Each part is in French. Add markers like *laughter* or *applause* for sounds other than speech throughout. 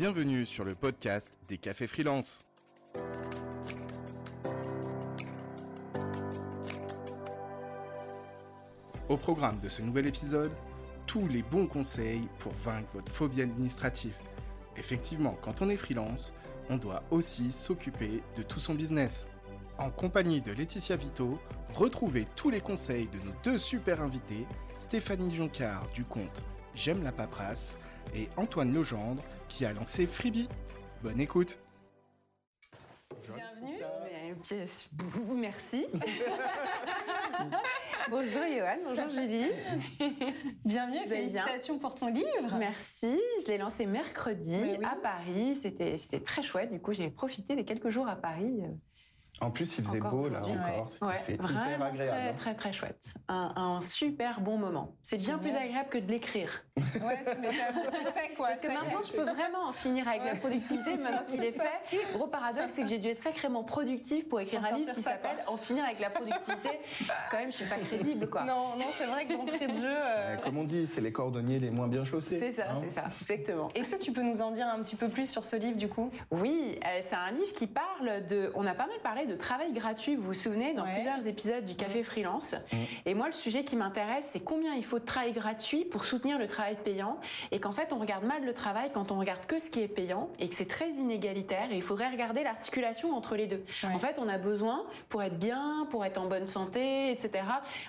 Bienvenue sur le podcast des cafés freelance. Au programme de ce nouvel épisode, tous les bons conseils pour vaincre votre phobie administrative. Effectivement, quand on est freelance, on doit aussi s'occuper de tout son business. En compagnie de Laetitia Vito, retrouvez tous les conseils de nos deux super invités, Stéphanie Joncard du compte J'aime la paperasse et Antoine Legendre qui a lancé Freebie. Bonne écoute Bienvenue. Merci. *laughs* bonjour Johan, bonjour Julie. Bienvenue, félicitations pour ton livre. Merci, je l'ai lancé mercredi à Paris. C'était très chouette, du coup j'ai profité des quelques jours à Paris en plus, il faisait beau là encore. c'est hyper agréable. Très, très, très chouette. Un, super bon moment. C'est bien plus agréable que de l'écrire. Ouais, tu fait quoi. Parce que maintenant, je peux vraiment en finir avec la productivité. Maintenant qu'il est fait, gros paradoxe, c'est que j'ai dû être sacrément productif pour écrire un livre qui s'appelle En finir avec la productivité. Quand même, je suis pas crédible, quoi. Non, non, c'est vrai que d'entrée de jeu. Euh, comme on dit, c'est les cordonniers les moins bien chaussés. C'est ça, hein. c'est ça, exactement. Est-ce que tu peux nous en dire un petit peu plus sur ce livre, du coup? Oui, euh, c'est un livre qui parle de. On a pas mal parlé de travail gratuit, vous vous souvenez, dans plusieurs épisodes du Café Freelance. Mm. Et moi, le sujet qui m'intéresse, c'est combien il faut de travail gratuit pour soutenir le travail payant. Et qu'en fait, on regarde mal le travail quand on regarde que ce qui est payant et que c'est très inégalitaire. Et il faudrait regarder l'articulation entre les deux. En fait, on a besoin, pour être bien, pour être en bonne santé, etc.,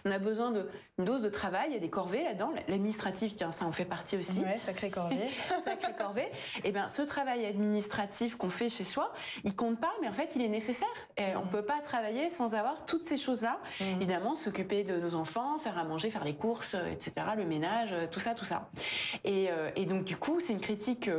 on a besoin d'une dose de travail. Il y a des corvées là-dedans. L'administratif, tiens, ça en fait partie aussi. Ouais, sacré corvée. *laughs* sacré corvée. Et bien, ce travail administratif qu'on fait chez soi, il compte pas, mais en fait, il est nécessaire. Et on peut pas travailler sans avoir toutes ces choses-là. Mmh. Évidemment, s'occuper de nos enfants, faire à manger, faire les courses, euh, etc., le ménage, euh, tout ça, tout ça. Et, euh, et donc, du coup, c'est une critique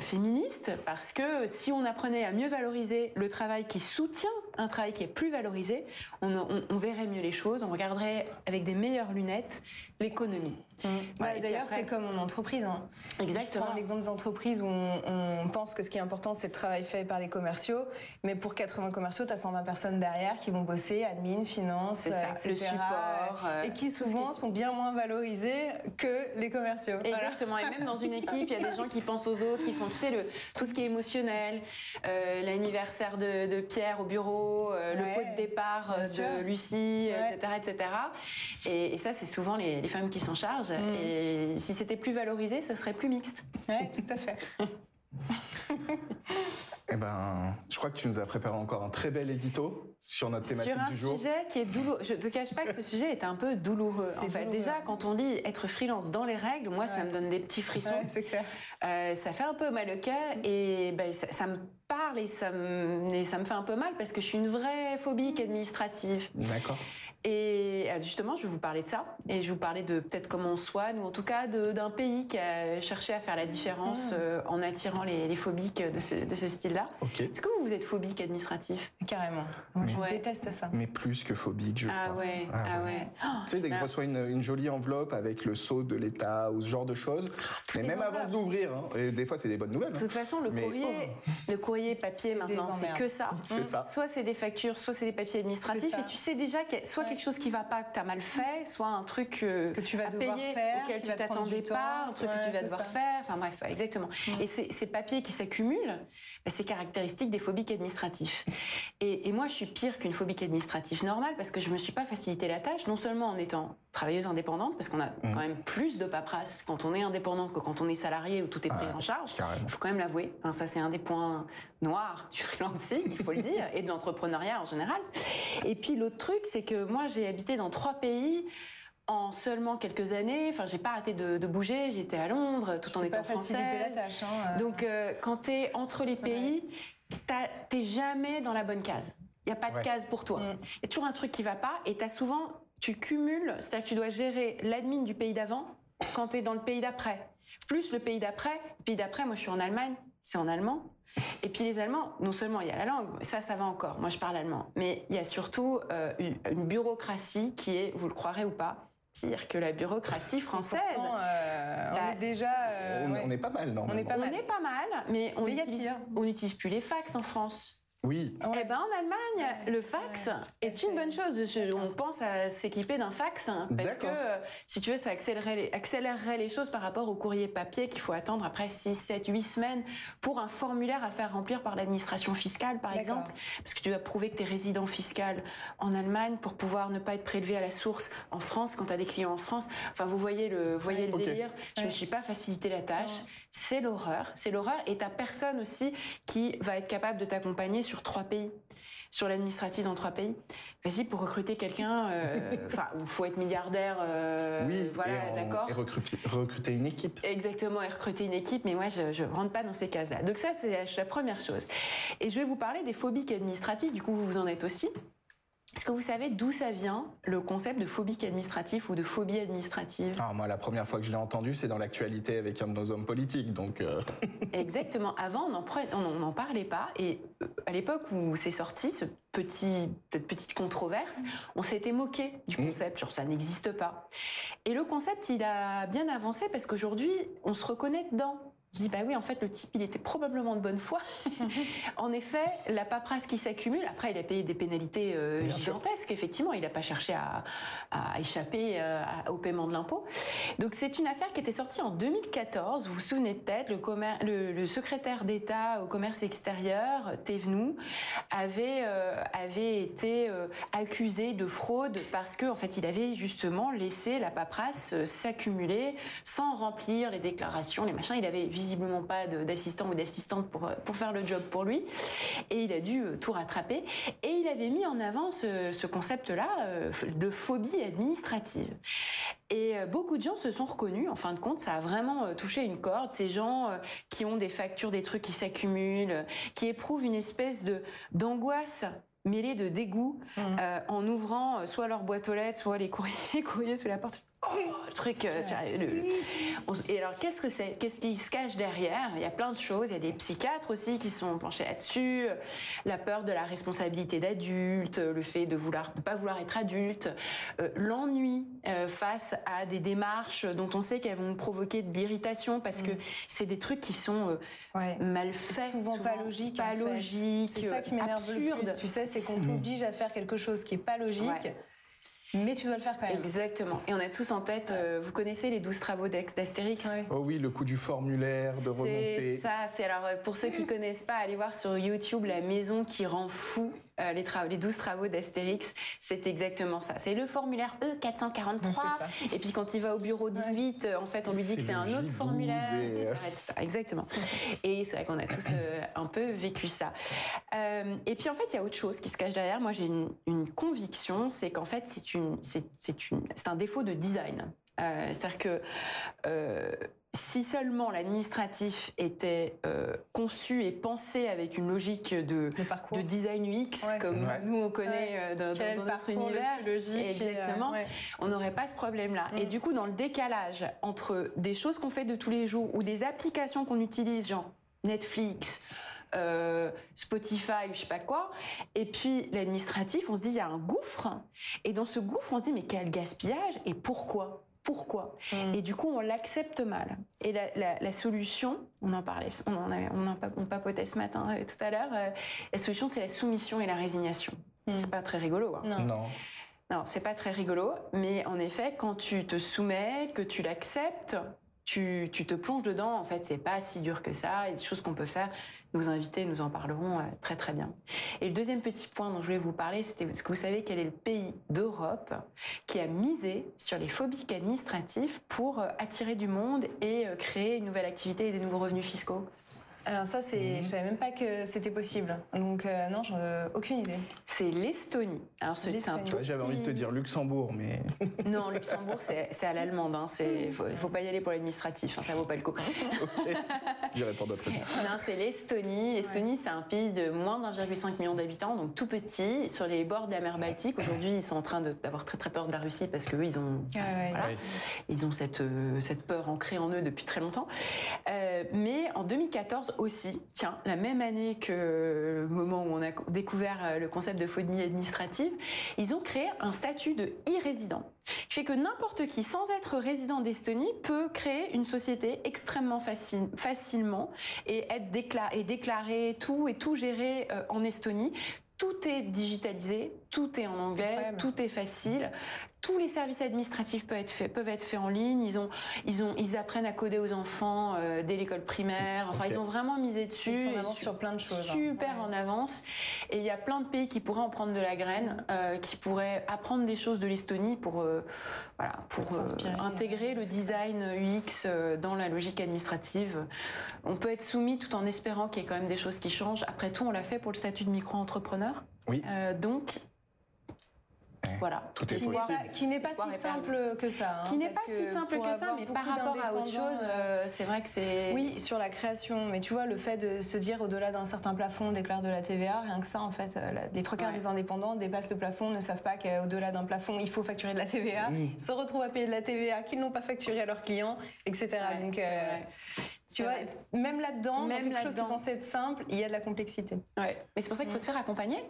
féministe parce que si on apprenait à mieux valoriser le travail qui soutient un travail qui est plus valorisé, on, on, verrait mieux les choses, on regarderait avec des meilleures lunettes l'économie. Mmh. D'ailleurs, c'est comme en entreprise. Hein. Exactement. Je prends l'exemple des entreprises où on, on, pense que ce qui est important, c'est le travail fait par les commerciaux, mais pour 80 commerciaux, tu as 120 personnes derrière qui vont bosser, admin, finance, etc. Le support. Euh, et qui souvent sont bien moins valorisés que les commerciaux. Exactement. Et même dans une équipe, il y a des gens qui pensent aux autres, qui font, tu sais, le, tout ce qui est émotionnel, euh, l'anniversaire de, de, Pierre au bureau, euh, le pot de départ de Lucie, etc., etc. Et, et ça, c'est souvent les, les, femmes qui s'en chargent. Mm. Et si c'était plus valorisé, ce serait plus mixte. Oui, tout à fait. *laughs* Eh ben, je crois que tu nous as préparé encore un très bel édito sur notre thématique du jour. Sur un sujet qui est douloureux. Je te cache pas que ce sujet est un peu douloureux. En fait, déjà quand on dit être freelance dans les règles, moi ça me donne des petits frissons. Ouais, c'est clair. Euh, ça fait un peu mal au cœur et ben, ça, ça me parle et ça, me, ça me fait un peu mal parce que je suis une vraie phobique administrative. D'accord. Et euh, justement, je vais vous parler de ça et je vais vous parler de peut-être comment on soigne ou en tout cas d'un pays qui a cherché à faire la différence ah. euh, en attirant les, les phobiques de ce, de ce style-là. Est-ce que vous, vous êtes phobique administratif? Carrément. Moi, je déteste ça. Mais plus que phobique, je ah crois. Ouais, ah, ah ouais. tu sais, dès que je reçois une, une, jolie enveloppe avec le sceau de l'État ou ce genre de choses, mais même avant de l'ouvrir, hein, et des fois c'est des bonnes nouvelles. De toute hein. façon, le courrier, oh. le courrier papier maintenant, c'est que ça. C'est ça. Soit c'est des factures, soit c'est des papiers administratifs, et tu sais déjà soit quelque chose qui va pas, que tu as mal fait, soit un truc euh, que tu vas à payer faire, auquel tu t'attendais pas, un truc que tu vas devoir faire. Enfin bref, exactement. Et ces papiers qui s'accumulent, bah, c'est caractéristique des phobiques administratifs. Et, et moi, je suis pire qu'une phobique administrative normale parce que je me suis pas facilité la tâche, non seulement en étant travailleuse indépendante, parce qu'on a mm. quand même plus de paperasse quand on est indépendante que quand on est salarié où tout est pris en charge. Il faut quand même l'avouer. Hein, ça, c'est un des points noirs du freelancing, il faut le dire, et de l'entrepreneuriat en général. Et puis l'autre truc, c'est que moi, j'ai habité dans trois pays en seulement quelques années. Enfin, j'ai pas arrêté de, de bouger. J'étais à Londres, tout en étant française. la tâche. Hein, euh... Donc, euh, quand t'es entre les pays, t'es jamais dans la bonne case. Il y a pas de Ouais. case pour toi. Il Mm. y a toujours un truc qui va pas, et t'as souvent, tu cumules, c'est-à-dire que tu dois gérer l'admin du pays d'avant quand t'es dans le pays d'après. Plus le pays d'après. Le pays d'après, moi, je suis en Allemagne, c'est en allemand. Et puis les Allemands, non seulement il y a la langue, ça, ça va encore. Moi, je parle allemand. Mais il y a surtout euh, une, bureaucratie qui est, vous le croirez ou pas, pire que la bureaucratie française. Pourtant, euh, on Bah, est déjà. euh, on, ouais. on est pas mal, non On est pas on mal. est pas mal, mais on Mais il y a utilise, pire. on n'utilise plus les fax en France. Oui. Eh ben en Allemagne, le fax est une bonne chose. On pense à s'équiper d'un fax hein, parce que euh, si tu veux, ça accélérerait les, accélérerait les choses par rapport au courrier papier qu'il faut attendre après 6, 7, 8 semaines pour un formulaire à faire remplir par l'administration fiscale, par exemple. Parce que tu dois prouver que tu es résident fiscal en Allemagne pour pouvoir ne pas être prélevé à la source en France quand tu as des clients en France. Enfin, vous voyez le, voyez le délire. Je ne me suis pas facilité la tâche. C'est l'horreur. C'est l'horreur. Et tu personne aussi qui va être capable de t'accompagner sur trois pays, sur l'administratif dans trois pays. Vas-y, pour recruter quelqu'un, euh, *laughs* enfin, il faut être milliardaire, euh, oui, voilà, d'accord. Et recruter, une équipe. Exactement, et recruter une équipe, mais moi, je ne rentre pas dans ces cases-là. Donc ça, c'est la première chose. Et je vais vous parler des phobies administratives, du coup, vous vous en êtes aussi. Est-ce que vous savez d'où ça vient, le concept de phobie administrative ou de phobie administrative ah, Moi, la première fois que je l'ai entendu, c'est dans l'actualité avec un de nos hommes politiques. Donc euh. *laughs* Exactement. Avant, on n'en parlait pas. Et euh, à l'époque où c'est sorti, ce petit, cette petite controverse, on s'était moqué du mmh. concept, genre ça n'existe pas. Et le concept, il a bien avancé parce qu'aujourd'hui, on se reconnaît dedans. Je dis, bah oui, en fait, le type, il était probablement de bonne foi. *laughs* en effet, la paperasse qui s'accumule, après, il a payé des pénalités euh, gigantesques, effectivement, il n'a pas cherché à, échapper euh, au paiement de l'impôt. Donc, c'est une affaire qui était sortie en 2014. Vous vous souvenez peut-être, le, le, secrétaire d'État au commerce extérieur, Thévenoud, avait, euh, avait été accusé de fraude parce qu'en en fait, il avait justement laissé la paperasse s'accumuler sans remplir les déclarations, les machins. Il avait visiblement pas d'assistant ou d'assistante pour, pour faire le job pour lui. Et il a dû euh, tout rattraper. Et il avait mis en avant ce, concept-là euh, de phobie administrative. Et euh, beaucoup de gens se sont reconnus. En fin de compte, ça a vraiment touché une corde. Ces gens qui ont des factures, des trucs qui s'accumulent, qui éprouvent une espèce de d'angoisse mêlée de dégoût mmh. en ouvrant soit leur boîte aux lettres, soit les courriers, *laughs* les courriers sous la porte le truc. Euh, et alors, qu'est-ce que c'est Qu'est-ce qui se cache derrière? Il y a plein de choses. Il y a des psychiatres aussi qui sont penchés là-dessus. La peur de la responsabilité d'adulte, le fait de vouloir, de pas vouloir être adulte, euh, l'ennui euh, face à des démarches dont on sait qu'elles vont provoquer de l'irritation parce que mm. c'est des trucs qui sont mal faits, souvent, pas logiques. Pas logiques. C'est ça qui m'énerve le plus. Tu sais, c'est qu'on t'oblige à faire quelque chose qui est pas logique. Mais tu dois le faire quand même. Exactement. Et on a tous en tête, euh, vous connaissez les 12 travaux d'Astérix? Oh oui, le coup du formulaire, de remonter. C'est ça, c'est alors euh, pour ceux qui connaissent pas, allez voir sur YouTube La maison qui rend fou euh, les, les 12 travaux d'Astérix, c'est exactement ça. C'est le formulaire E443. et puis quand il va au bureau 18, euh, en fait, on lui dit que c'est un autre formulaire, etc., Exactement. Et c'est vrai qu'on a tous euh, un peu vécu ça. et puis en fait, il y a autre chose qui se cache derrière. Moi, j'ai une, une, conviction, c'est qu'en fait, c'est une, c'est un défaut de design. C'est-à-dire que si seulement l'administratif était euh, conçu et pensé avec une logique de, de design UX, comme nous on connaît euh, dans, notre univers, exactement, euh, on n'aurait pas ce problème-là. Et mm. du coup, dans le décalage entre des choses qu'on fait de tous les jours ou des applications qu'on utilise, genre Netflix, Spotify ou je sais pas quoi. Et puis l'administratif, on se dit il y a un gouffre. Et dans ce gouffre, on se dit mais quel gaspillage et pourquoi? Pourquoi. Mm. Et du coup, on l'accepte mal. Et la, solution, on en parlait, on en, on en papotait ce matin euh, tout à l'heure, euh, la solution, c'est la soumission et la résignation. Mm. C'est pas très rigolo. Hein. Non. non. Non, c'est pas très rigolo, mais en effet, quand tu te soumets, que tu l'acceptes, tu, te plonges dedans. En fait, c'est pas si dur que ça. Il y a des choses qu'on peut faire. Nos invités nous en parleront euh, très très bien. Et le deuxième petit point dont je voulais vous parler, c'était est-ce que vous savez quel est le pays d'Europe qui a misé sur les phobiques administratifs pour euh, attirer du monde et euh, créer une nouvelle activité et des nouveaux revenus fiscaux? Alors ça, c'est, mhm. je savais même pas que c'était possible. Donc euh, non, j'en ai aucune idée. C'est l'Estonie. Alors c'est un J'avais envie de te dire Luxembourg, mais *laughs* non, Luxembourg, c'est à l'allemande. Hein. C'est, *laughs* faut, faut pas y aller pour l'administratif. Hein. Ça vaut pas le coup. *laughs* ok. J'irai pour d'autres. Non, c'est l'Estonie. L'Estonie, c'est un pays de moins d'1,5 million d'habitants, donc tout petit, sur les bords de la mer Baltique. Aujourd'hui, ils sont en train d'avoir très très peur de la Russie parce que ils ont, ah voilà, ils ont cette euh, cette peur ancrée en eux depuis très longtemps. Euh, mais en 2014 aussi, tiens, la même année que le moment où on a découvert euh, le concept de phobie administrative, ils ont créé un statut de e-résident qui fait que n'importe qui, sans être résident d'Estonie, peut créer une société extrêmement facile, facilement et être et déclarer tout et tout gérer euh, en Estonie. Tout est digitalisé, tout est en anglais, tout est facile tous les services administratifs peuvent être faits, peuvent être faits en ligne. Ils, ont, ils, ont, ils apprennent à coder aux enfants euh, dès l'école primaire. Enfin, ils ont vraiment misé dessus. Ils sont en avance sur plein de choses. Hein. Super en avance. Et il y a plein de pays qui pourraient en prendre de la graine, euh, qui pourraient apprendre des choses de l'Estonie pour, euh, voilà, pour intégrer le design UX dans la logique administrative. On peut être soumis tout en espérant qu'il y ait quand même des choses qui changent. Après tout, on l'a fait pour le statut de micro-entrepreneur. Oui. donc, voilà. Tout est qui n'est pas si simple que ça. Hein, qui n'est pas si simple que ça, mais par rapport à autre chose, euh, c'est vrai que c'est. Oui, sur la création. Mais tu vois, le fait de se dire au-delà d'un certain plafond, on déclare de la TVA, rien que ça, en fait, euh, les trois quarts des indépendants dépassent le plafond, ne savent pas qu'au-delà d'un plafond, il faut facturer de la TVA, se retrouvent à payer de la TVA qu'ils n'ont pas facturé à leurs clients, etc. Donc, euh, tu vois, même là-dedans, même quelque chose qui est censé être simple, il y a de la complexité. Ouais. Mais c'est pour ça qu'il faut se faire accompagner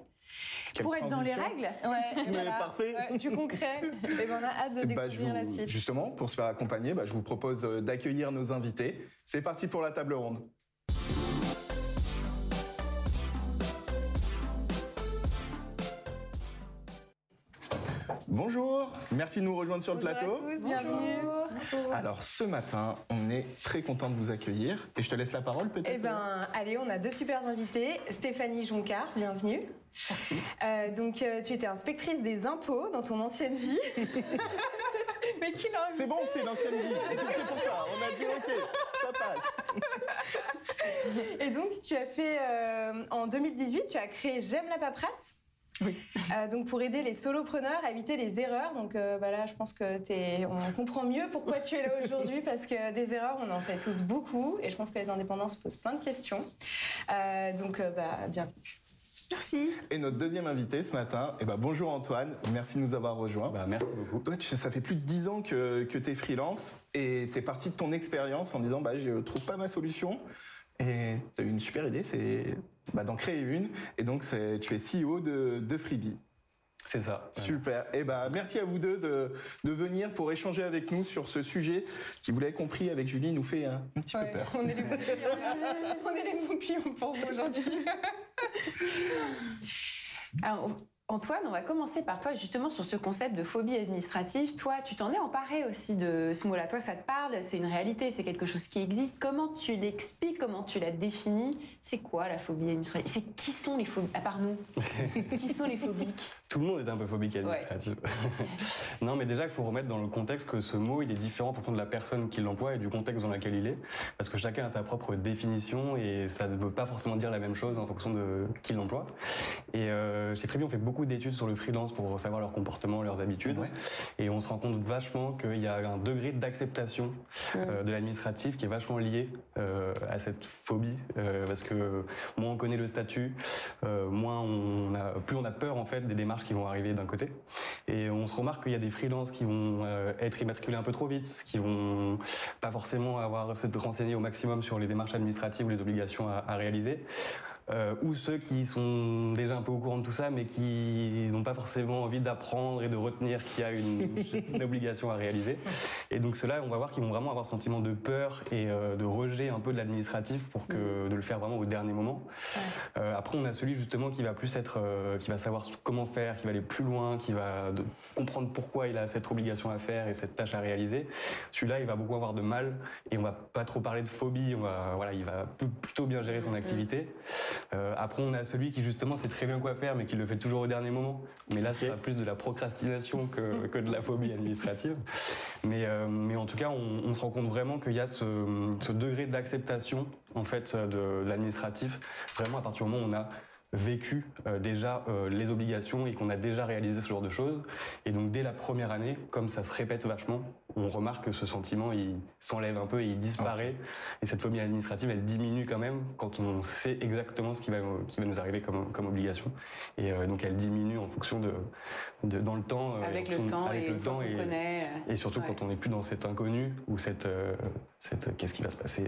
pour être dans les règles. Ouais, *laughs* Mais parfait. du concret. *laughs* Et ben on a hâte de bah, découvrir la suite. Justement, pour se faire accompagner, bah, je vous propose euh, d'accueillir nos invités. C'est parti pour la table ronde. Bonjour, merci de nous rejoindre sur le plateau. À tous, bienvenue. Alors ce matin, on est très content de vous accueillir et je te laisse la parole peut-être. Eh ben, allez, on a deux super invités. Stéphanie Joncard, bienvenue. Merci. Euh, donc, euh, tu étais inspectrice des impôts dans ton ancienne vie. *laughs* Mais qui l'a C'est bon, c'est l'ancienne vie. *laughs* C'est pour ça. On a dit OK, ça passe. Et donc, tu as fait euh, en 2018, tu as créé J'aime la paperasse. Oui. donc pour aider les solopreneurs à éviter les erreurs. Donc bah là, je pense que es, on comprend mieux pourquoi tu es là aujourd'hui parce que des erreurs, on en fait tous beaucoup et je pense que les indépendants se posent plein de questions. donc bah, bienvenue. Merci. Et notre deuxième invité ce matin, eh ben, bonjour Antoine, merci de nous avoir rejoints. Bah, merci beaucoup. Toi, tu, ça fait plus de dix ans que, que tu es freelance et tu es parti de ton expérience en disant bah, je trouve pas ma solution. Et tu as eu une super idée, c'est bah, d'en créer une. Et donc, tu es CEO de, de Freebie. C'est ça. Super. Et eh ben, merci à vous deux de, de, venir pour échanger avec nous sur ce sujet qui, vous l'avez compris, avec Julie, nous fait un, petit peu peur. On est les bons clients, *laughs* on est les bons clients pour vous aujourd'hui. *laughs* Alors, Antoine, on va commencer par toi justement sur ce concept de phobie administrative. Toi, tu t'en es emparé aussi de ce mot-là. Toi, ça te parle, c'est une réalité, c'est quelque chose qui existe. Comment tu l'expliques Comment tu la définis? C'est quoi la phobie administrative? C'est qui sont les phobiques À part nous, *laughs* qui sont les phobiques? Tout le monde est un peu phobique administrative. *laughs* non, mais déjà, il faut remettre dans le contexte que ce mot, il est différent en fonction de la personne qui l'emploie et du contexte dans lequel il est, parce que chacun a sa propre définition et ça ne veut pas forcément dire la même chose en fonction de qui l'emploie. Et euh, chez Freebie, on fait beaucoup beaucoup d'études sur le freelance pour savoir leur comportement, leurs habitudes. Et on se rend compte vachement qu'il y a un degré d'acceptation euh, de l'administratif qui est vachement lié euh, à cette phobie. Euh, parce que moins on connaît le statut, moins on a, plus on a peur en fait des démarches qui vont arriver d'un côté. Et on se remarque qu'il y a des freelances qui vont être immatriculés un peu trop vite, qui vont pas forcément avoir s'être renseignés au maximum sur les démarches administratives ou les obligations à, à réaliser. Euh, ou ceux qui sont déjà un peu au courant de tout ça, mais qui n'ont pas forcément envie d'apprendre et de retenir qu'il y a *laughs* une, obligation à réaliser. Et donc ceux-là, on va voir qu'ils vont vraiment avoir ce sentiment de peur et euh, de rejet un peu de l'administratif pour que mm. de le faire vraiment au dernier moment. Euh, après, on a celui justement qui va plus être, qui va savoir comment faire, qui va aller plus loin, qui va comprendre pourquoi il a cette obligation à faire et cette tâche à réaliser. Celui-là, il va beaucoup avoir de mal et on va pas trop parler de phobie. On va, voilà, il va plutôt bien gérer son mm. activité. Euh, après, on a celui qui justement sait très bien quoi faire, mais qui le fait toujours au dernier moment. Mais là, c'est plus de la procrastination que, *laughs* que, de la phobie administrative. Mais, euh, mais en tout cas, on, se rend compte vraiment qu'il y a ce, ce degré d'acceptation en fait de, de l'administratif, vraiment à partir du moment où on a vécu euh, déjà euh, les obligations et qu'on a déjà réalisé ce genre de choses. Et donc dès la première année, comme ça se répète vachement, on remarque que ce sentiment il s'enlève un peu et il disparaît. Et cette phobie administrative, elle diminue quand même quand on sait exactement ce qui va, qui va nous arriver comme, comme obligation. Et euh, donc elle diminue en fonction de, de dans le temps. Avec le temps avec et le temps et, et surtout quand on n'est plus dans cet inconnu ou cette, cette qu'est-ce qui va se passer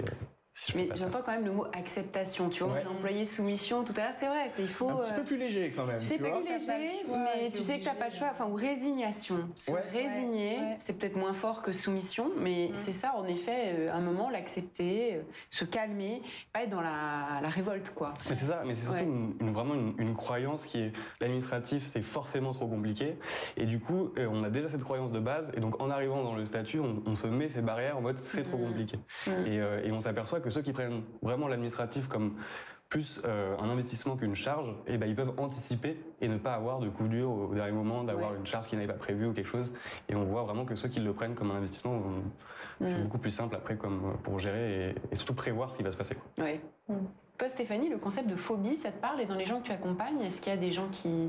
mais j'entends quand même le mot acceptation. Tu vois, j'ai employé soumission tout à l'heure, c'est vrai. C'est il faut. Un petit peu plus léger quand même. C'est plus léger, mais tu sais que t'as pas le choix. Enfin, ou résignation. Se résigner, c'est peut-être moins fort que soumission, mais mm. c'est ça en effet. un moment, l'accepter, se calmer, pas être dans la, révolte, quoi. Mais c'est ça. Mais c'est surtout une, vraiment une, croyance qui est l'administratif, c'est forcément trop compliqué. Et du coup, on a déjà cette croyance de base. Et donc, en arrivant dans le statut, on, se met ces barrières en mode c'est trop mm. compliqué. Mm. Et, et on s'aperçoit que ceux qui prennent vraiment l'administratif comme plus euh, un investissement qu'une charge, et eh ben, ils peuvent anticiper et ne pas avoir de coup dur au dernier moment, d'avoir une charge qui n'avait pas prévue ou quelque chose. Et on voit vraiment que ceux qui le prennent comme un investissement, c'est mm. beaucoup plus simple après comme pour gérer et, surtout prévoir ce qui va se passer. Oui. Mm. Toi, Stéphanie, le concept de phobie, ça te parle? Et dans les gens que tu accompagnes, est-ce qu'il y a des gens qui euh,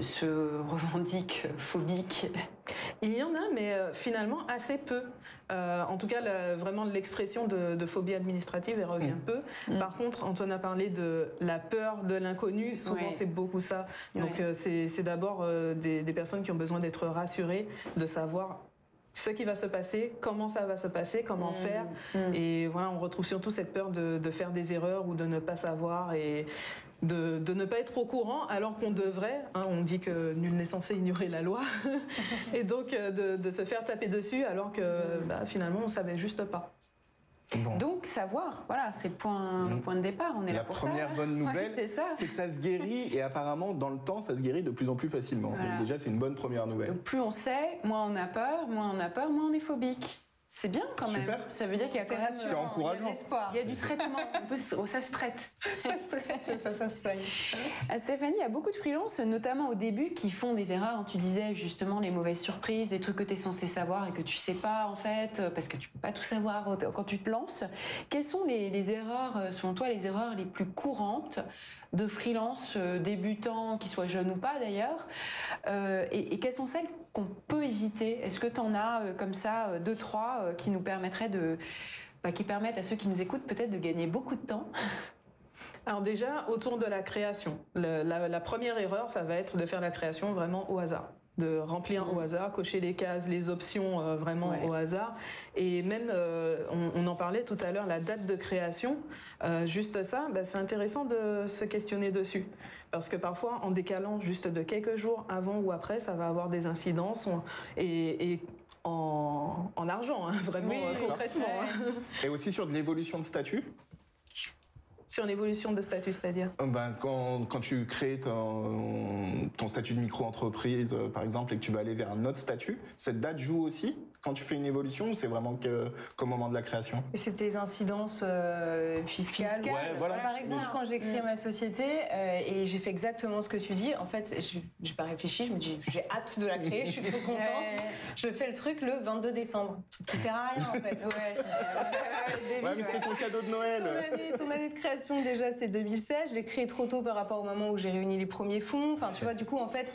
se revendiquent phobiques Il y en a, mais euh, finalement assez peu. Euh, en tout cas, vraiment l'expression de, phobie administrative, elle revient peu. Mm. Par contre, Antoine a parlé de la peur de l'inconnu. Souvent, c'est beaucoup ça. Donc, c'est d'abord des, personnes qui ont besoin d'être rassurées, de savoir ce qui va se passer, comment ça va se passer, comment mm. faire. Mm. Et voilà, on retrouve surtout cette peur de, de, faire des erreurs ou de ne pas savoir. Et de, ne pas être au courant alors qu'on devrait. Hein, on dit que nul n'est censé ignorer la loi. *laughs* et donc euh, de, se faire taper dessus alors que bah, finalement on savait juste pas. Donc savoir, voilà, c'est le point, mm. point de départ. On est la première bonne *laughs* nouvelle, c'est que ça se guérit et apparemment dans le temps, ça se guérit de plus en plus facilement. Donc déjà, c'est une bonne première nouvelle. Donc plus on sait, moins on a peur, moins on a peur, moins on est phobique. C'est bien quand même. Ça veut dire qu'il y a quand même. C'est encourageant. Il y a du traitement. *laughs* Oh, ça se traite. ça se traite, ça, ça se soigne. Ah, Stéphanie, il y a beaucoup de freelances, notamment au début, qui font des erreurs. Tu disais justement les mauvaises surprises, des trucs que tu es censé savoir et que tu sais pas en fait, parce que tu peux pas tout savoir quand tu te lances. Quelles sont les, les erreurs, euh, selon toi, les erreurs les plus courantes de freelance euh, débutants, qu'ils soient jeunes ou pas d'ailleurs euh, et, quelles sont celles qu'on peut éviter? Est-ce que tu en as euh, comme ça deux, trois qui nous permettraient de. Bah, qui permettent à ceux qui nous écoutent peut-être de gagner beaucoup de temps? Alors déjà, autour de la création, la, première erreur, ça va être de faire la création vraiment au hasard de remplir au hasard, cocher les cases, les options euh, vraiment au hasard. Et même, euh, on, en parlait tout à l'heure, la date de création, euh, juste ça, bah, c'est intéressant de se questionner dessus. Parce que parfois, en décalant juste de quelques jours avant ou après, ça va avoir des incidences et, en, argent, hein, vraiment concrètement. Hein. Et aussi sur de l'évolution de statut sur l'évolution de statut, c'est-à-dire ben, quand, quand, tu crées ton, ton statut de micro-entreprise, euh, par exemple, et que tu vas aller vers un autre statut, cette date joue aussi quand tu fais une évolution ou c'est vraiment qu'au moment de la création? Et c'est tes incidences euh, fiscales? voilà. Par exemple, quand j'ai créé ma société euh, et j'ai fait exactement ce que tu dis, en fait, je n'ai pas réfléchi, je me dis j'ai hâte de la créer, je suis trop contente. Je fais le truc le 22 décembre, truc qui sert à rien en fait. ouais, mais c'est ton cadeau de Noël. Ton année, ton année de création déjà c'est 2016, je l'ai créé trop tôt par rapport au moment où j'ai réuni les premiers fonds. Enfin, tu vois, du coup, en fait,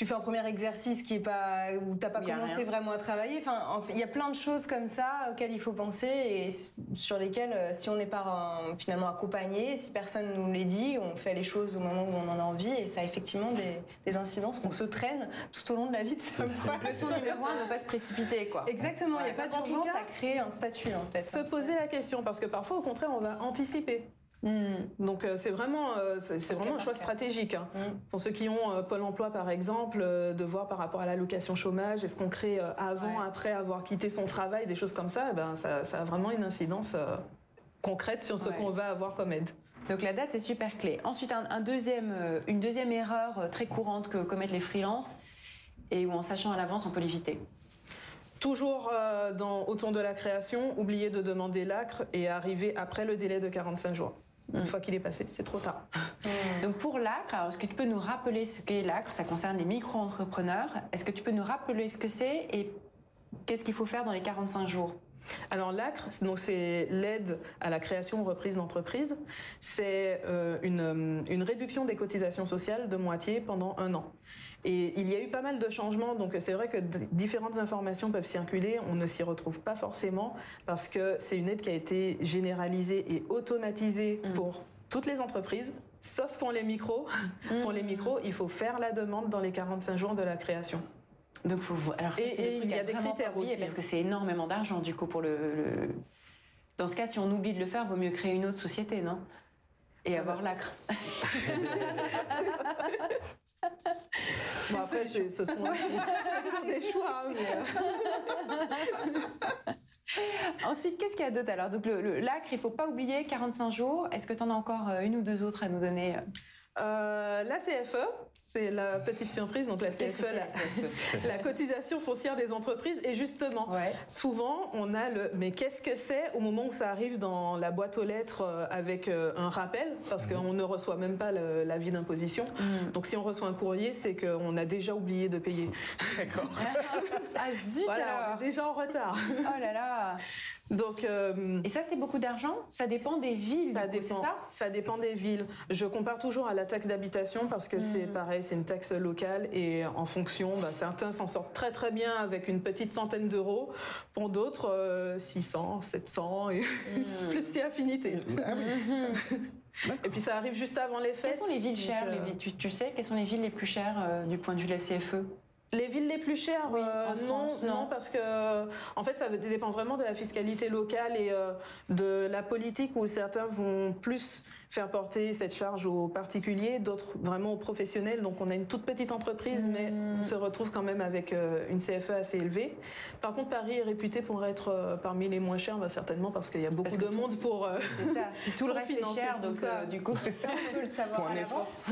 tu fais un premier exercice qui est pas où t'as pas commencé vraiment à travailler. Enfin, il y a plein de choses comme ça auxquelles il faut penser et sur lesquelles, euh, si on n'est pas finalement accompagné, si personne nous les dit, on fait les choses au moment où on en a envie et ça a effectivement des, incidences qu'on se traîne tout au long de la vie de sa *laughs* Le son numéro un, ne pas se précipiter, quoi. Exactement. Il n'y a pas d'urgence à créer un statut, en fait. Se poser la question, parce que parfois, au contraire, on va anticiper. Hmm. Donc euh, c'est vraiment, euh, c'est vraiment un choix stratégique. Hein. Hmm. Pour ceux qui ont euh, Pôle Emploi par exemple, de voir par rapport à l'allocation chômage, est-ce qu'on crée avant, après avoir quitté son travail, des choses comme ça, eh ben, ça, a vraiment une incidence concrète sur ce qu'on va avoir comme aide. Donc la date c'est super clé. Ensuite un, deuxième, une deuxième erreur très courante que commettent les freelances et où en sachant à l'avance on peut l'éviter. Toujours dans, autour de la création, oublier de demander l'acre et arriver après le délai de 45 jours. Une mm. fois qu'il est passé, c'est trop tard. Mm. Donc pour l'ACRE, est-ce que tu peux nous rappeler ce qu'est l'ACRE? Ça concerne les micro-entrepreneurs. Est-ce que tu peux nous rappeler ce que c'est et qu'est-ce qu'il faut faire dans les 45 jours? Alors l'ACRE, c'est l'aide à la création ou reprise d'entreprise. C'est euh, une, une, réduction des cotisations sociales de moitié pendant un an. Et il y a eu pas mal de changements, donc c'est vrai que différentes informations peuvent circuler, on ne s'y retrouve pas forcément parce que c'est une aide qui a été généralisée et automatisée mmh. pour toutes les entreprises, sauf pour les micros. Mmh. Pour les micros, il faut faire la demande dans les 45 jours de la création. Donc, faut, alors et, il y a des critères aussi. Parce que c'est énormément d'argent, du coup, pour le Dans ce cas, si on oublie de le faire, vaut mieux créer une autre société, non? Et avoir l'acre. *laughs* bon, après, ce sont, *laughs* ce sont, des choix. Euh. *laughs* Ensuite, qu'est-ce qu'il y a d'autre alors? Donc, l'acre, il ne faut pas oublier 45 jours. Est-ce que tu en as encore euh, une ou deux autres à nous donner euh, La CFE, c'est la petite surprise, donc la CFE, la, CFE *laughs* la, cotisation foncière des entreprises. Et justement, souvent, on a le mais qu'est-ce que c'est? au moment où ça arrive dans la boîte aux lettres euh, avec euh, un rappel, parce mhm. qu'on ne reçoit même pas l'avis d'imposition. Mhm. Donc si on reçoit un courrier, c'est qu'on a déjà oublié de payer. *laughs* D'accord. ah zut voilà, on est déjà en retard. Oh là là *laughs* donc, euh, et ça, c'est beaucoup d'argent? Ça dépend des villes, ça dépend, ça? Ça dépend des villes. Je compare toujours à la taxe d'habitation parce que c'est hmm. pareil, c'est une taxe locale et en fonction, bah, certains s'en sortent très très bien avec une petite centaine d'euros. Pour d'autres, 600, euh, 700 et hmm. *laughs* plus c'est affinité. Ah et puis ça arrive juste avant les fêtes. Quelles sont les villes chères les euh, tu, tu, sais, quelles sont les villes les plus chères du point de vue de la CFE les villes les plus chères, oui, euh, non, non, parce que en fait, ça dépend vraiment de la fiscalité locale et euh, de la politique où certains vont plus faire porter cette charge aux particuliers, d'autres vraiment aux professionnels. Donc on a une toute petite entreprise, mais on se retrouve quand même avec euh, une CFE assez élevée. Par contre, Paris est réputé pour être euh, parmi les moins chers, bah, certainement parce qu'il y a beaucoup de monde pour. Euh, *laughs* c'est ça. *laughs* tout le reste est cher, donc du coup, *laughs* ça on peut le savoir à l'avance.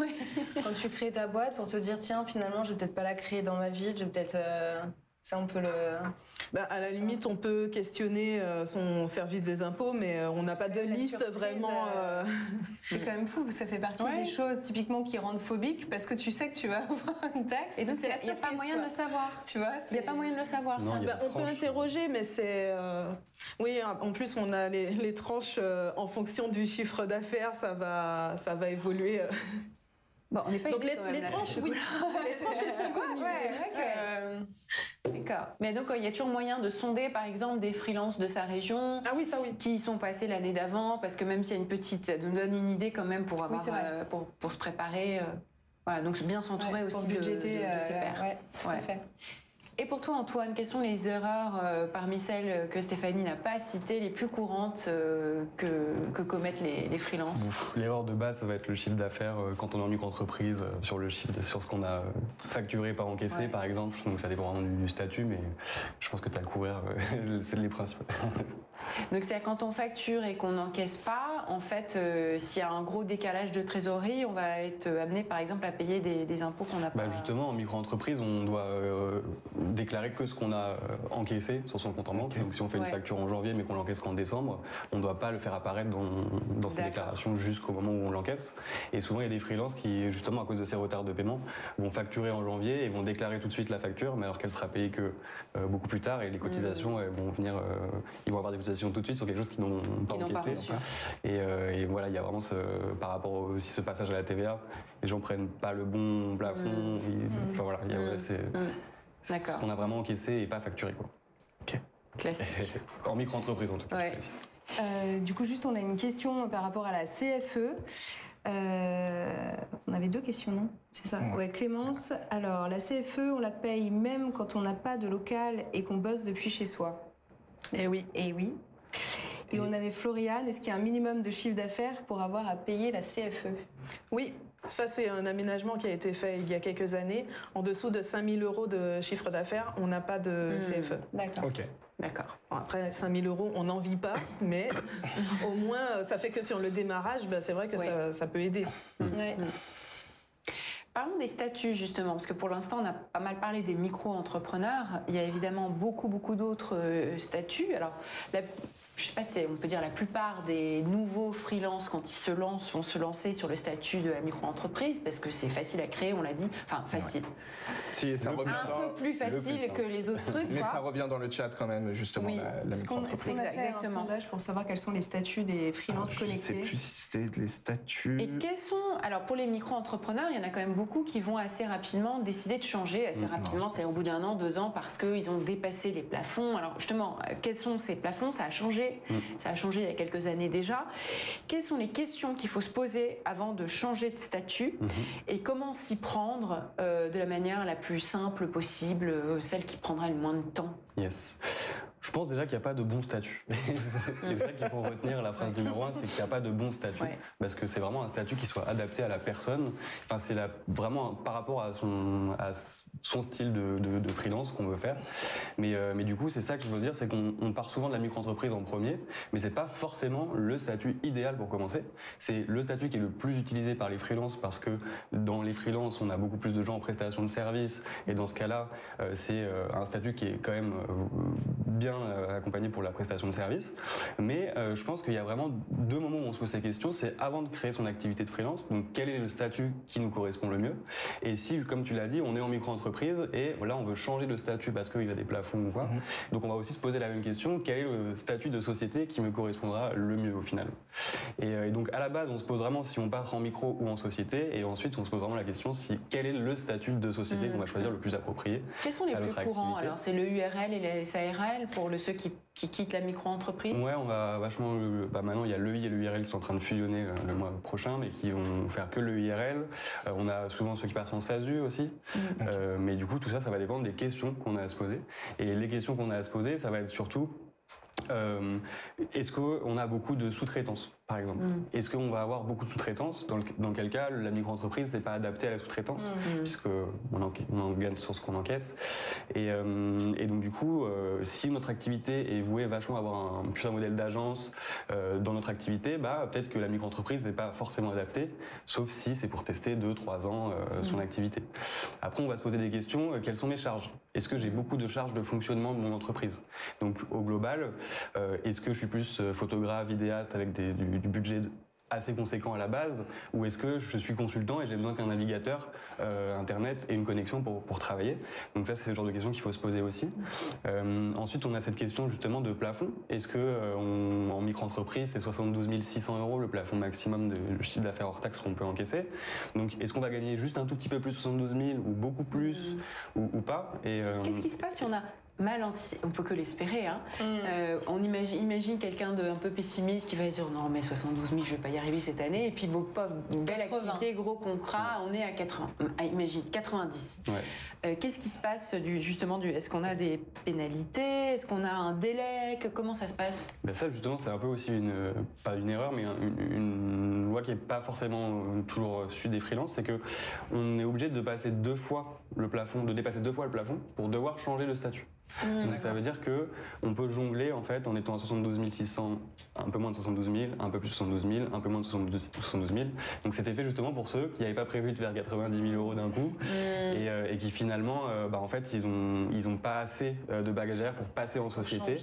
Quand tu crées ta boîte pour te dire tiens, finalement, je vais peut-être pas la créer dans ma ville, je vais peut-être ça, on peut le. Bah, à la limite, on peut questionner euh, son service des impôts, mais euh, on n'a pas de liste vraiment. Euh, c'est quand même fou, parce que ça fait partie des choses typiquement qui rendent phobiques, parce que tu sais que tu vas *laughs* avoir une taxe. Et donc, il n'y a, pas moyen de le savoir. Tu vois Il n'y a pas moyen de le savoir. Bah, on peut interroger, mais c'est. Oui, en plus, on a les, les tranches en fonction du chiffre d'affaires, ça va, ça va évoluer. Bon, on n'est pas Donc les, les tranches, oui. *laughs* les tranches, ouais, ouais, D'accord. Mais donc, il y a toujours moyen de sonder, par exemple, des freelances de sa région. Ah oui, ça oui. Qui y sont passés l'année d'avant, parce que même s'il y a une petite. Ça nous donne une idée quand même pour, avoir, euh, pour, pour, se préparer. Euh, voilà, donc bien s'entourer aussi de, de, de, ses euh, pairs. Tout à fait. Et pour toi, Antoine, quelles sont les erreurs euh, parmi celles que Stéphanie n'a pas citées, les plus courantes euh, que, commettent les, les freelances? L'erreur de base, ça va être le chiffre d'affaires euh, quand on est en micro-entreprise, sur le chiffre, sur ce qu'on a facturé par encaissé, par exemple. Donc ça dépend vraiment du statut, mais je pense que tu as couvert, *laughs* c'est les principes. *laughs* Donc c'est quand on facture et qu'on n'encaisse pas, en fait, s'il y a un gros décalage de trésorerie, on va être amené, par exemple, à payer des, impôts qu'on n'a bah, pas. Justement, en micro-entreprise, on doit déclarer que ce qu'on a euh, encaissé sur son compte en banque. Donc si on fait une facture en janvier mais qu'on l'encaisse qu'en décembre, on ne doit pas le faire apparaître dans, dans ses déclarations jusqu'au moment où on l'encaisse. Et souvent il y a des freelances qui, justement à cause de ces retards de paiement, vont facturer en janvier et vont déclarer tout de suite la facture, mais alors qu'elle sera payée que euh, beaucoup plus tard et les cotisations mmh. vont venir, euh, ils vont avoir des cotisations tout de suite sur quelque chose qu'ils n'ont pas encaissé. et, voilà, il y a vraiment ce, par rapport aussi ce passage à la TVA, les gens prennent pas le bon plafond. Mmh. enfin voilà, c'est ce qu'on a vraiment encaissé et pas facturé. Quoi. Ok. Classique. *laughs* en micro-entreprise en tout cas. Euh, du coup, juste, on a une question par rapport à la CFE. Euh, on avait deux questions, non? C'est ça? Ouais. Clémence. Alors, la CFE, on la paye même quand on n'a pas de local et qu'on bosse depuis chez soi. Eh oui. Et eh oui. Et, on avait Floriane. Est-ce qu'il y a un minimum de chiffre d'affaires pour avoir à payer la CFE Oui, ça, c'est un aménagement qui a été fait il y a quelques années. En dessous de 5 000 euros de chiffre d'affaires, on n'a pas de hmm. CFE. D'accord. Ok. D'accord. après, 5 000 euros, on n'en vit pas, mais *laughs* au moins, ça fait que sur le démarrage, bah, c'est vrai que ça, peut aider. Parlons des statuts justement, parce que pour l'instant on a pas mal parlé des micro-entrepreneurs. Il y a évidemment beaucoup beaucoup d'autres euh, statuts. Alors je sais pas si on peut dire la plupart des nouveaux freelances quand ils se lancent vont se lancer sur le statut de la micro-entreprise parce que c'est facile à créer, on l'a dit. Enfin, facile. Si, ça revient un peu plus facile que les autres trucs. *laughs* Mais ça revient dans le chat quand même, justement, oui. la, la micro-entreprise. On, a fait un sondage pour savoir quels sont les statuts des freelances connectés. Je ne sais plus si c'était les statuts. Et quels sont. Alors, pour les micro-entrepreneurs, il y en a quand même beaucoup qui vont assez rapidement décider de changer, assez rapidement, c'est au bout d'un an, deux ans, parce qu'ils ont dépassé les plafonds. Alors, justement, euh, quels sont ces plafonds? Ça a changé Mm. Ça a changé il y a quelques années déjà. Quelles sont les questions qu'il faut se poser avant de changer de statut mm-hmm. et comment s'y prendre euh, de la manière la plus simple possible, euh, celle qui prendra le moins de temps? Yes. Je pense déjà qu'il n'y a pas de bon statut. *laughs* c'est ça qu'il faut retenir, la phrase numéro un, c'est qu'il n'y a pas de bon statut. Parce que c'est vraiment un statut qui soit adapté à la personne. Enfin, c'est vraiment par rapport à son, à son style de, de, freelance qu'on veut faire. Mais, euh, mais du coup, c'est ça qu'il faut dire, c'est qu'on part souvent de la micro-entreprise en premier, mais c'est pas forcément le statut idéal pour commencer. C'est le statut qui est le plus utilisé par les freelances parce que dans les freelances, on a beaucoup plus de gens en prestation de services. Et dans ce cas-là, euh, c'est euh, un statut qui est quand même bien accompagné pour la prestation de services. Mais je pense qu'il y a vraiment deux moments où on se pose ces questions. C'est avant de créer son activité de freelance, donc quel est le statut qui nous correspond le mieux? Et si, comme tu l'as dit, on est en micro-entreprise et là, on veut changer de statut parce qu'il y a des plafonds ou quoi. Mhm. Donc on va aussi se poser la même question, quel est le statut de société qui me correspondra le mieux au final? Euh, et, donc à la base, on se pose vraiment si on part en micro ou en société, et ensuite on se pose vraiment la question si quel est le statut de société mhm. qu'on va choisir le plus approprié. Quels sont les plus courants Alors? C'est le URL et les SARL pour le, ceux qui, quittent la micro-entreprise Ouais, on va vachement. Bah maintenant, il y a l'EI et l'URL qui sont en train de fusionner euh, le mois prochain, mais qui vont faire que le IRL. Euh, on a souvent ceux qui passent en SASU aussi. Mhm. mais du coup, tout ça, ça va dépendre des questions qu'on a à se poser. Et les questions qu'on a à se poser, ça va être surtout euh, est-ce qu'on a beaucoup de sous-traitance, par exemple mm. Est-ce qu'on va avoir beaucoup de sous-traitance? Dans, quel cas la micro-entreprise n'est pas adaptée à la sous-traitance, mm. puisqu'on on gagne sur ce qu'on encaisse. Et, euh, donc du coup, euh, si notre activité est vouée vachement à avoir un, plus un modèle d'agence dans notre activité, bah, peut-être que la micro-entreprise n'est pas forcément adaptée, sauf si c'est pour tester 2-3 ans son mm. activité. Après, on va se poser des questions, quelles sont mes charges? Est-ce que j'ai beaucoup de charges de fonctionnement de mon entreprise? Donc au global, euh, est-ce que je suis plus euh, photographe, vidéaste avec du, budget assez conséquent à la base ou est-ce que je suis consultant et j'ai besoin qu'un navigateur euh, internet et une connexion pour, pour travailler? Donc ça c'est le genre de question qu'il faut se poser aussi. Ensuite on a cette question justement de plafond. Est-ce que en micro-entreprise c'est 72 600 euros le plafond maximum de chiffre d'affaires hors taxe qu'on peut encaisser? Donc est-ce qu'on va gagner juste un tout petit peu plus 72 000 ou beaucoup plus mmh. ou, pas? Et qu'est-ce qui se passe si on a mal anticipé, on peut que l'espérer. Hein. Mm. Euh, on imagine, imagine quelqu'un de un peu pessimiste qui va dire non mais 72 000 je vais pas y arriver cette année. Et puis pauvres belle activité gros contrat on est à 80 ah, imagine 90 euh, qu'est-ce qui se passe du, justement du est-ce qu'on a des pénalités? Est-ce qu'on a un délai? Comment ça se passe? Ben ça justement c'est un peu aussi une pas une erreur mais une, loi qui est pas forcément toujours suivie des freelances c'est que on est obligé de passer deux fois le plafond de dépasser deux fois le plafond pour devoir changer le statut Mmh, Donc ça veut dire que on peut jongler en fait en étant à 72 600, un peu moins de 72 000, un peu plus de 72 000, un peu moins de 72, 000. Donc c'était fait justement pour ceux qui n'avaient pas prévu de faire 90 000 euros d'un coup mmh. euh, et, qui finalement, euh, bah, en fait, ils ont ils ont pas assez euh, de bagages pour passer en société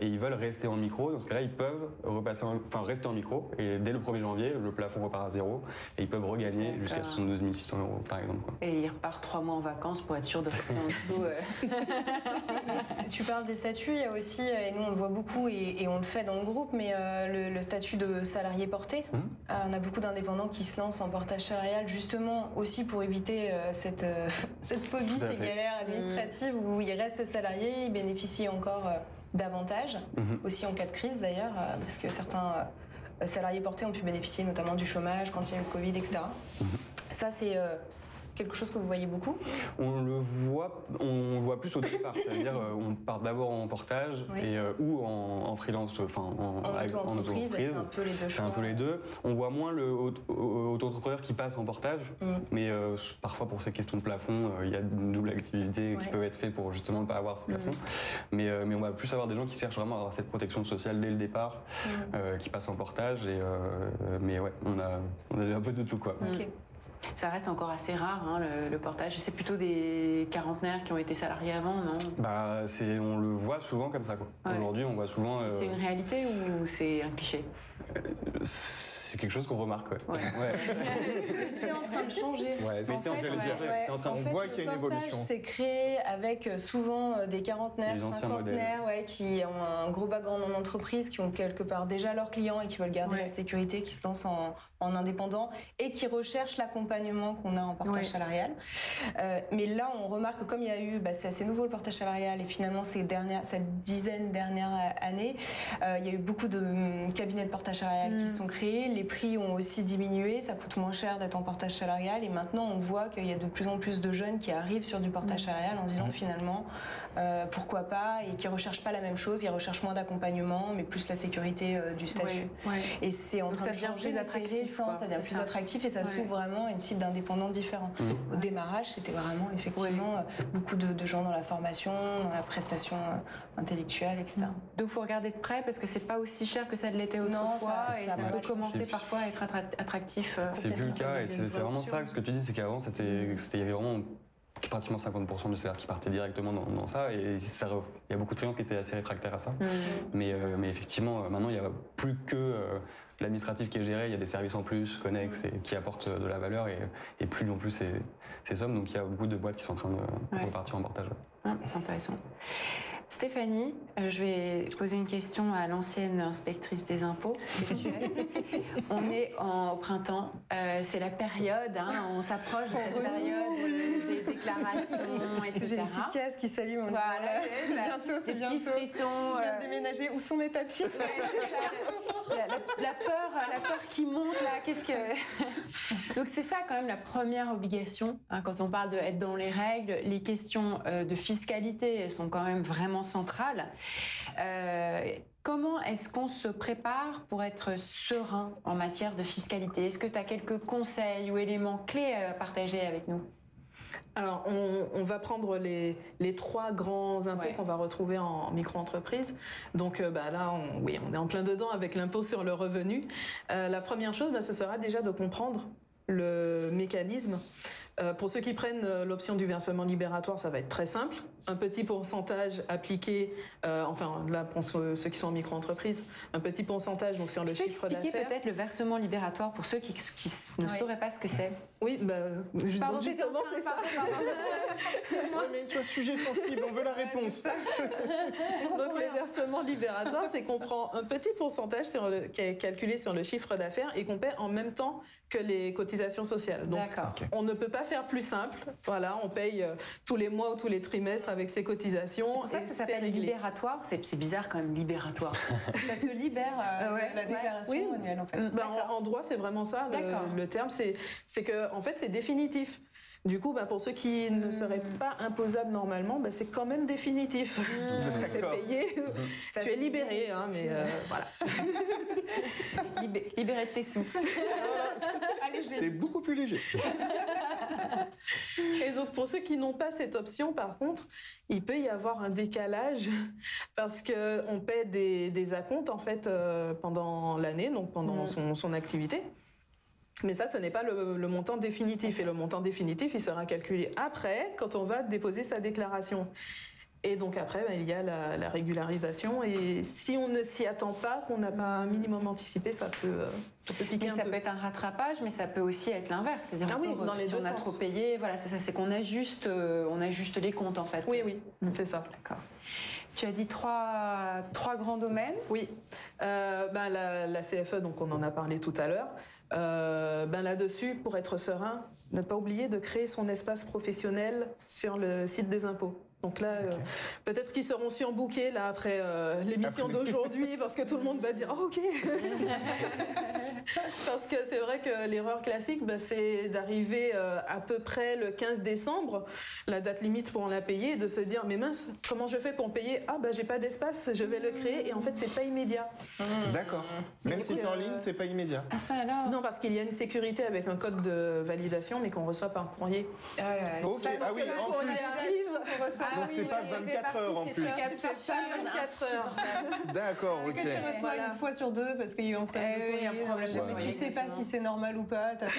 Et, ils veulent rester en micro. Dans ce cas-là, ils peuvent repasser, enfin rester en micro et dès le 1er janvier, le plafond repart à zéro et ils peuvent regagner jusqu'à 72 600 euros par exemple. Et ils repartent trois mois en vacances pour être sûr de rester en dessous. Tu parles des statuts, il y a aussi, et nous on le voit beaucoup et, on le fait dans le groupe, mais euh, le, statut de salarié porté. Mmh. Euh, on a beaucoup d'indépendants qui se lancent en portage salarial justement aussi pour éviter euh, cette, *laughs* cette phobie, ces galères administratives où ils restent salariés, ils bénéficient encore davantage, mmh. aussi en cas de crise d'ailleurs, parce que certains salariés portés ont pu bénéficier notamment du chômage quand il y a eu le Covid, etc. Mmh. Ça, c'est quelque chose que vous voyez beaucoup On le voit, on voit plus au départ, *laughs* c'est-à-dire euh, on part d'abord en portage et, euh, ou en, freelance, enfin en, auto-entreprise. C'est un peu les deux. C'est un peu les deux. On voit moins le auto-entrepreneur qui passe en portage, mm. mais euh, parfois pour ces questions de plafond, il y a une double activité qui peuvent être faites pour justement ne pas avoir ce plafond. Mm. Mais, mais on va plus avoir des gens qui cherchent vraiment à avoir cette protection sociale dès le départ, mm. qui passent en portage. Et, mais ouais, on a, on a un peu de tout quoi. Ça reste encore assez rare, hein, le, portage. C'est plutôt des quarantenaires qui ont été salariés avant, non? Bah, On le voit souvent comme ça. Aujourd'hui, on voit souvent. Euh, c'est une réalité ou c'est un cliché? euh, c'est quelque chose qu'on remarque. Ouais. *laughs* c'est en train de changer. c'est en, train, on voit qu'il y a une évolution. C'est créé avec euh, souvent euh, des quarantenaires, cinquantenaires, ouais, qui ont un gros background en entreprise, qui ont quelque part déjà leurs clients et qui veulent garder la sécurité, qui se lancent en, indépendant et qui recherchent l'accompagnement qu'on a en portage salarial. Euh, mais là, on remarque que comme il y a eu, bah, c'est assez nouveau le portage salarial et finalement ces dernières, cette dizaine dernières années, il y a eu beaucoup de hum, cabinets de portage salarial qui mm. sont créés. Les les prix ont aussi diminué, ça coûte moins cher d'être en portage salarial et maintenant on voit qu'il y a de plus en plus de jeunes qui arrivent sur du portage mm. salarial en disant mm. finalement euh, pourquoi pas et qui recherchent pas la même chose, ils recherchent moins d'accompagnement mais plus la sécurité euh, du statut. Et c'est en train de changer, plus attractif, ça devient plus attractif et ça s'ouvre vraiment une cible d'indépendants différents. Mm. Au démarrage, c'était vraiment effectivement euh, beaucoup de, gens dans la formation, dans la prestation intellectuelle, etc. Donc il faut regarder de près parce que c'est pas aussi cher que ça l'était autrefois et ça peut commencer parfois être attractif. C'est plus le cas et c'est vraiment ça. Ce que tu dis, c'est qu'avant, c'était, il y avait vraiment pratiquement 50% de salaire qui partait directement dans, ça et il y a beaucoup de freelances qui étaient assez réfractaires à ça. Mmh. Mais, euh, mais effectivement, euh, maintenant, il n'y a plus que euh, l'administratif qui est géré, il y a des services en plus, connexes, et qui apportent de la valeur et, et plus en plus ces, ces, sommes. Donc il y a beaucoup de boîtes qui sont en train de repartir en portage. Ah, intéressant. Stéphanie, euh, je vais poser une question à l'ancienne inspectrice des impôts. *laughs* on est au printemps, euh, c'est la période, hein, on s'approche de cette période déclarations, etc. *laughs* J'ai une petite caisse qui s'allume. Voilà, c'est *laughs* bientôt, c'est bientôt. Frissons, je viens de euh, déménager. Où sont mes papiers *laughs* la, peur, la peur qui monte là. Qu'est-ce que Donc c'est ça quand même la première obligation hein, quand on parle d'être dans les règles. Les questions de fiscalité, elles sont quand même vraiment centrale. Euh, comment est-ce qu'on se prépare pour être serein en matière de fiscalité? Est-ce que tu as quelques conseils ou éléments clés à partager avec nous? Alors, on, va prendre les, trois grands impôts qu'on va retrouver en micro-entreprise. Donc euh, bah, là, on, oui, on est en plein dedans avec l'impôt sur le revenu. Euh, la première chose, bah, ce sera déjà de comprendre le mécanisme. Euh, pour ceux qui prennent euh, l'option du versement libératoire, ça va être très simple. Un petit pourcentage appliqué, euh, enfin là pour ceux, qui sont en micro-entreprise, un petit pourcentage donc sur le chiffre d'affaires. expliquer peut-être le versement libératoire pour ceux qui, ne sauraient pas ce que c'est? Oui, bah, pardon, justement c'est ça. *laughs* mais tu vois, sujet sensible, on veut la réponse. *laughs* donc le versement libératoire, c'est qu'on prend un petit pourcentage sur le, qui est calculé sur le chiffre d'affaires et qu'on paie en même temps que les cotisations sociales. Donc on ne peut pas faire plus simple. Voilà, on paye euh, tous les mois ou tous les trimestres avec ses cotisations. C'est ça que ça s'appelle libératoire. C'est bizarre quand même, libératoire. *laughs* ça te libère euh, la déclaration annuelle en fait. Ben, en, droit, c'est vraiment ça. Le, le terme, c'est que en fait, c'est définitif. Du coup, bah, pour ceux qui ne hmm. seraient pas imposables normalement, bah, c'est quand même définitif. Hmm. *laughs* c'est payé. *laughs* tu es libéré, hein, mais euh, voilà. *laughs* libéré de tes sous. C'est beaucoup plus léger. Et donc, pour ceux qui n'ont pas cette option, par contre, il peut y avoir un décalage parce qu'on paie des, des acomptes en fait euh, pendant l'année, donc pendant hmm. son, son activité. Mais ça, ce n'est pas le, montant définitif. Et le montant définitif, il sera calculé après, quand on va déposer sa déclaration. Et donc après, ben, il y a la, régularisation. Et si on ne s'y attend pas, qu'on n'a pas un minimum anticipé, ça peut, euh, ça peut piquer mais ça peut être un rattrapage, mais ça peut aussi être l'inverse. C'est-à-dire ah oui, dans les si on a trop payé, voilà, c'est ça, c'est qu'on ajuste, euh, on ajuste les comptes en fait. Oui, oui, c'est ça. D'accord. Tu as dit trois, trois grands domaines. Oui. Euh, ben, la, la, CFE, donc on en a parlé tout à l'heure. Euh, ben là-dessus, pour être serein, ne pas oublier de créer son espace professionnel sur le site des impôts. Donc là, euh, peut-être qu'ils seront surbookés là après euh, l'émission d'aujourd'hui parce que tout le monde va dire oh, ok. *laughs* *laughs* parce que c'est vrai que l'erreur classique, bah, c'est d'arriver euh, à peu près le 15 décembre, la date limite pour la payer, et de se dire mais mince, comment je fais pour payer? Ah bah j'ai pas d'espace, je vais le créer et en fait c'est pas immédiat. D'accord. Même si c'est en ligne, c'est pas immédiat. Ah ça alors? Non parce qu'il y a une sécurité avec un code de validation mais qu'on reçoit par courrier. Ah, ok. Ah oui. En plus. Ah Donc c'est pas 24 heures en plus. C'est pas 24 heures. D'accord, ok. Que tu reçois une fois sur deux parce qu'il y a un problème. Eh un problème. Mais tu sais pas si c'est normal ou pas. T'attends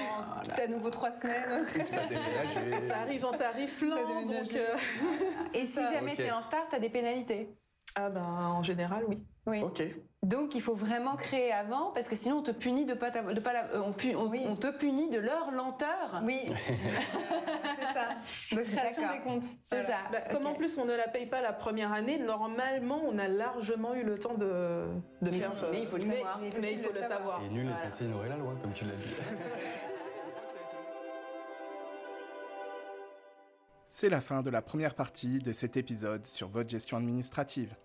*laughs* à nouveau trois semaines. *laughs* Ça arrive en tarif lent. Donc euh, *laughs* Et si jamais tu es en retard, tu as des pénalités? Ah ben en général oui. Oui. Ok. Donc il faut vraiment créer avant parce que sinon on te punit de pas, de pas la, euh, on, on, te punit de leur lenteur. Oui. *laughs* c'est ça. De création des comptes. C'est ça. Bah, comme en plus on ne la paye pas la première année, normalement on a largement eu le temps de, de faire. Mais il faut le savoir. Mais, il faut, le savoir. Et nul n'est censé ignorer la loi, comme tu l'as dit. *laughs* C'est la fin de la première partie de cet épisode sur votre gestion administrative.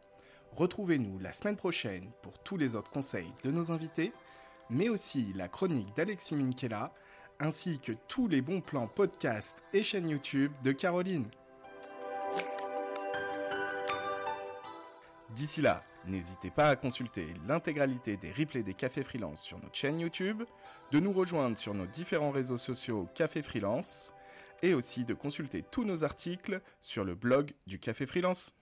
Retrouvez-nous la semaine prochaine pour tous les autres conseils de nos invités. mais aussi la chronique d'Alexis Minkela, ainsi que tous les bons plans podcasts et chaînes YouTube de Caroline. D'ici là, n'hésitez pas à consulter l'intégralité des replays des Cafés Freelance sur notre chaîne YouTube, de nous rejoindre sur nos différents réseaux sociaux Café Freelance, et aussi de consulter tous nos articles sur le blog du Café Freelance.